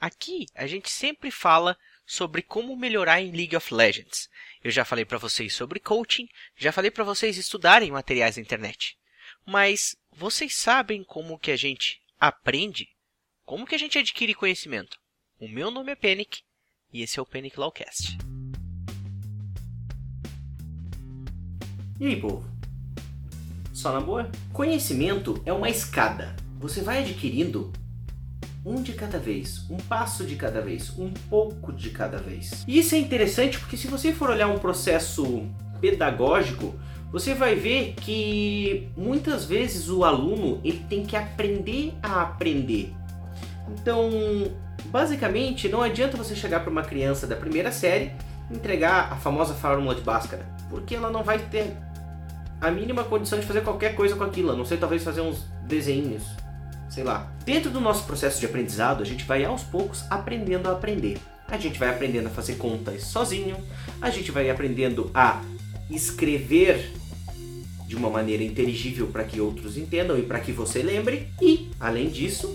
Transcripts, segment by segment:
Aqui a gente sempre fala sobre como melhorar em League of Legends. Eu já falei para vocês sobre coaching, já falei para vocês estudarem materiais na internet. Mas vocês sabem como que a gente aprende? Como que a gente adquire conhecimento? O meu nome é Panic e esse é o Panic Lawcast. E aí, povo? Só na boa? Conhecimento é uma escada. Você vai adquirindo um de cada vez, um passo de cada vez, um pouco de cada vez. E isso é interessante porque se você for olhar um processo pedagógico, você vai ver que muitas vezes o aluno ele tem que aprender a aprender. Então, basicamente, não adianta você chegar para uma criança da primeira série entregar a famosa fórmula de Bhaskara, porque ela não vai ter a mínima condição de fazer qualquer coisa com aquilo, a não sei talvez fazer uns desenhos, sei lá. Dentro do nosso processo de aprendizado, a gente vai aos poucos aprendendo a aprender. A gente vai aprendendo a fazer contas sozinho, a gente vai aprendendo a escrever de uma maneira inteligível para que outros entendam e para que você lembre, e, além disso,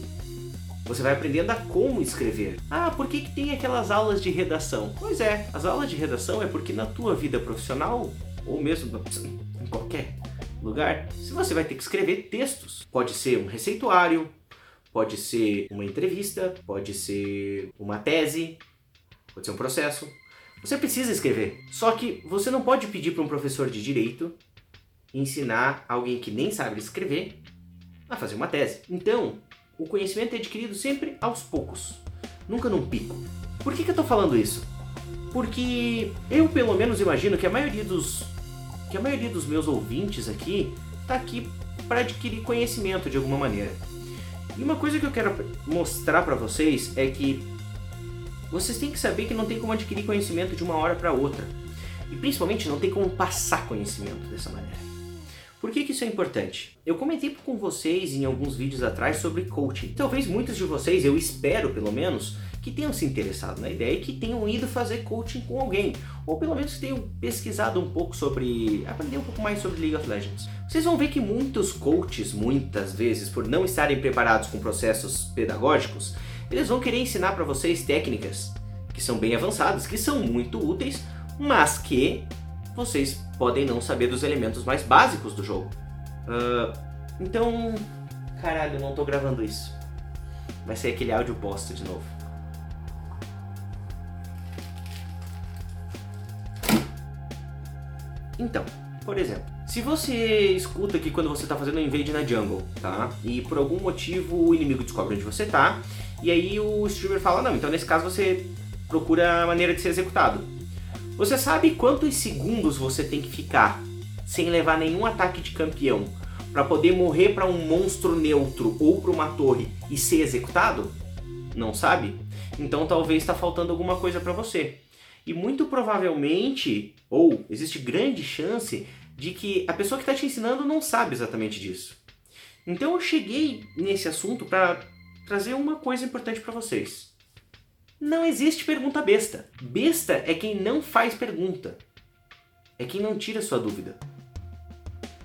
você vai aprendendo a como escrever. Ah, por que, que tem aquelas aulas de redação? Pois é, as aulas de redação é porque na tua vida profissional, ou mesmo em qualquer lugar, se você vai ter que escrever textos. Pode ser um receituário, pode ser uma entrevista, pode ser uma tese, pode ser um processo. Você precisa escrever. Só que você não pode pedir para um professor de direito ensinar alguém que nem sabe escrever a fazer uma tese. Então, o conhecimento é adquirido sempre aos poucos, nunca num pico. Por que, que eu estou falando isso? Porque eu pelo menos imagino que a maioria dos que a maioria dos meus ouvintes aqui está aqui para adquirir conhecimento de alguma maneira. E uma coisa que eu quero mostrar para vocês é que vocês têm que saber que não tem como adquirir conhecimento de uma hora para outra. E principalmente não tem como passar conhecimento dessa maneira. Por que, que isso é importante? Eu comentei com vocês em alguns vídeos atrás sobre coaching. Talvez muitos de vocês, eu espero pelo menos, que tenham se interessado na ideia e que tenham ido fazer coaching com alguém. Ou pelo menos tenham pesquisado um pouco sobre. aprender um pouco mais sobre League of Legends. Vocês vão ver que muitos coaches, muitas vezes, por não estarem preparados com processos pedagógicos, eles vão querer ensinar para vocês técnicas que são bem avançadas, que são muito úteis, mas que vocês podem não saber dos elementos mais básicos do jogo. Uh, então, caralho, não tô gravando isso. Vai ser aquele áudio bosta de novo. Então, por exemplo, se você escuta aqui quando você está fazendo um invade na jungle, tá? E por algum motivo o inimigo descobre onde você tá, e aí o streamer fala, não, então nesse caso você procura a maneira de ser executado. Você sabe quantos segundos você tem que ficar sem levar nenhum ataque de campeão para poder morrer para um monstro neutro ou para uma torre e ser executado? Não sabe? Então talvez está faltando alguma coisa para você. E muito provavelmente, ou existe grande chance, de que a pessoa que está te ensinando não sabe exatamente disso. Então eu cheguei nesse assunto para trazer uma coisa importante para vocês. Não existe pergunta besta. Besta é quem não faz pergunta. É quem não tira sua dúvida.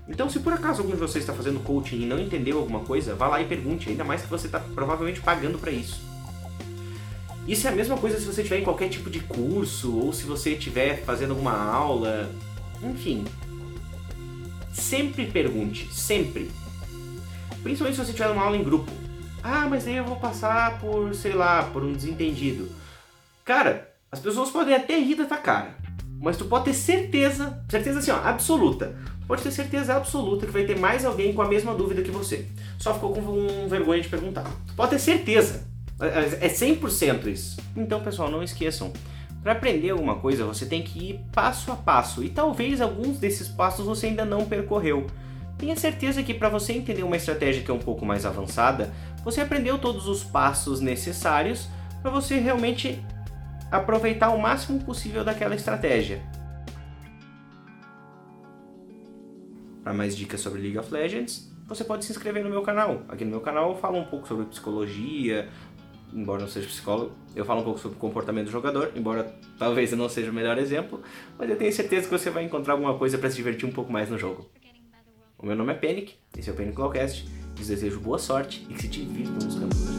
Então, se por acaso algum de vocês está fazendo coaching e não entendeu alguma coisa, vá lá e pergunte, ainda mais que você está provavelmente pagando para isso. Isso é a mesma coisa se você estiver em qualquer tipo de curso ou se você estiver fazendo alguma aula. Enfim. Sempre pergunte, sempre. Principalmente se você estiver numa aula em grupo. Ah, mas aí eu vou passar por, sei lá, por um desentendido. Cara, as pessoas podem até rir da tua cara. Mas tu pode ter certeza, certeza assim, ó, absoluta. Pode ter certeza absoluta que vai ter mais alguém com a mesma dúvida que você. Só ficou com vergonha de perguntar. Tu pode ter certeza. É 100% isso. Então, pessoal, não esqueçam. Para aprender alguma coisa, você tem que ir passo a passo. E talvez alguns desses passos você ainda não percorreu. Tenha certeza que para você entender uma estratégia que é um pouco mais avançada, você aprendeu todos os passos necessários para você realmente aproveitar o máximo possível daquela estratégia. Para mais dicas sobre League of Legends, você pode se inscrever no meu canal. Aqui no meu canal eu falo um pouco sobre psicologia, embora não seja psicólogo, eu falo um pouco sobre o comportamento do jogador, embora talvez eu não seja o melhor exemplo, mas eu tenho certeza que você vai encontrar alguma coisa para se divertir um pouco mais no jogo. O meu nome é Panic, esse é o Panic Lawcast, lhes desejo boa sorte e que se divirtam nos campos